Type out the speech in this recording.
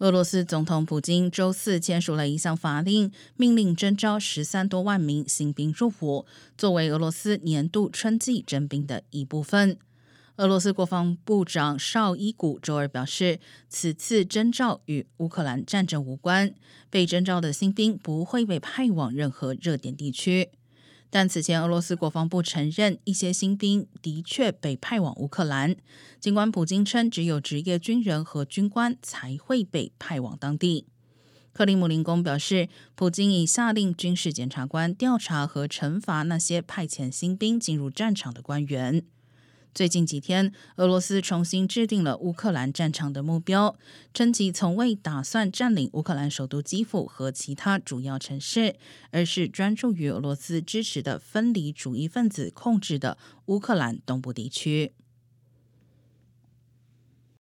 俄罗斯总统普京周四签署了一项法令，命令征召十三多万名新兵入伍，作为俄罗斯年度春季征兵的一部分。俄罗斯国防部长绍伊古周二表示，此次征召与乌克兰战争无关，被征召的新兵不会被派往任何热点地区。但此前，俄罗斯国防部承认一些新兵的确被派往乌克兰，尽管普京称只有职业军人和军官才会被派往当地。克里姆林宫表示，普京已下令军事检察官调查和惩罚那些派遣新兵进入战场的官员。最近几天，俄罗斯重新制定了乌克兰战场的目标，称其从未打算占领乌克兰首都基辅和其他主要城市，而是专注于俄罗斯支持的分离主义分子控制的乌克兰东部地区。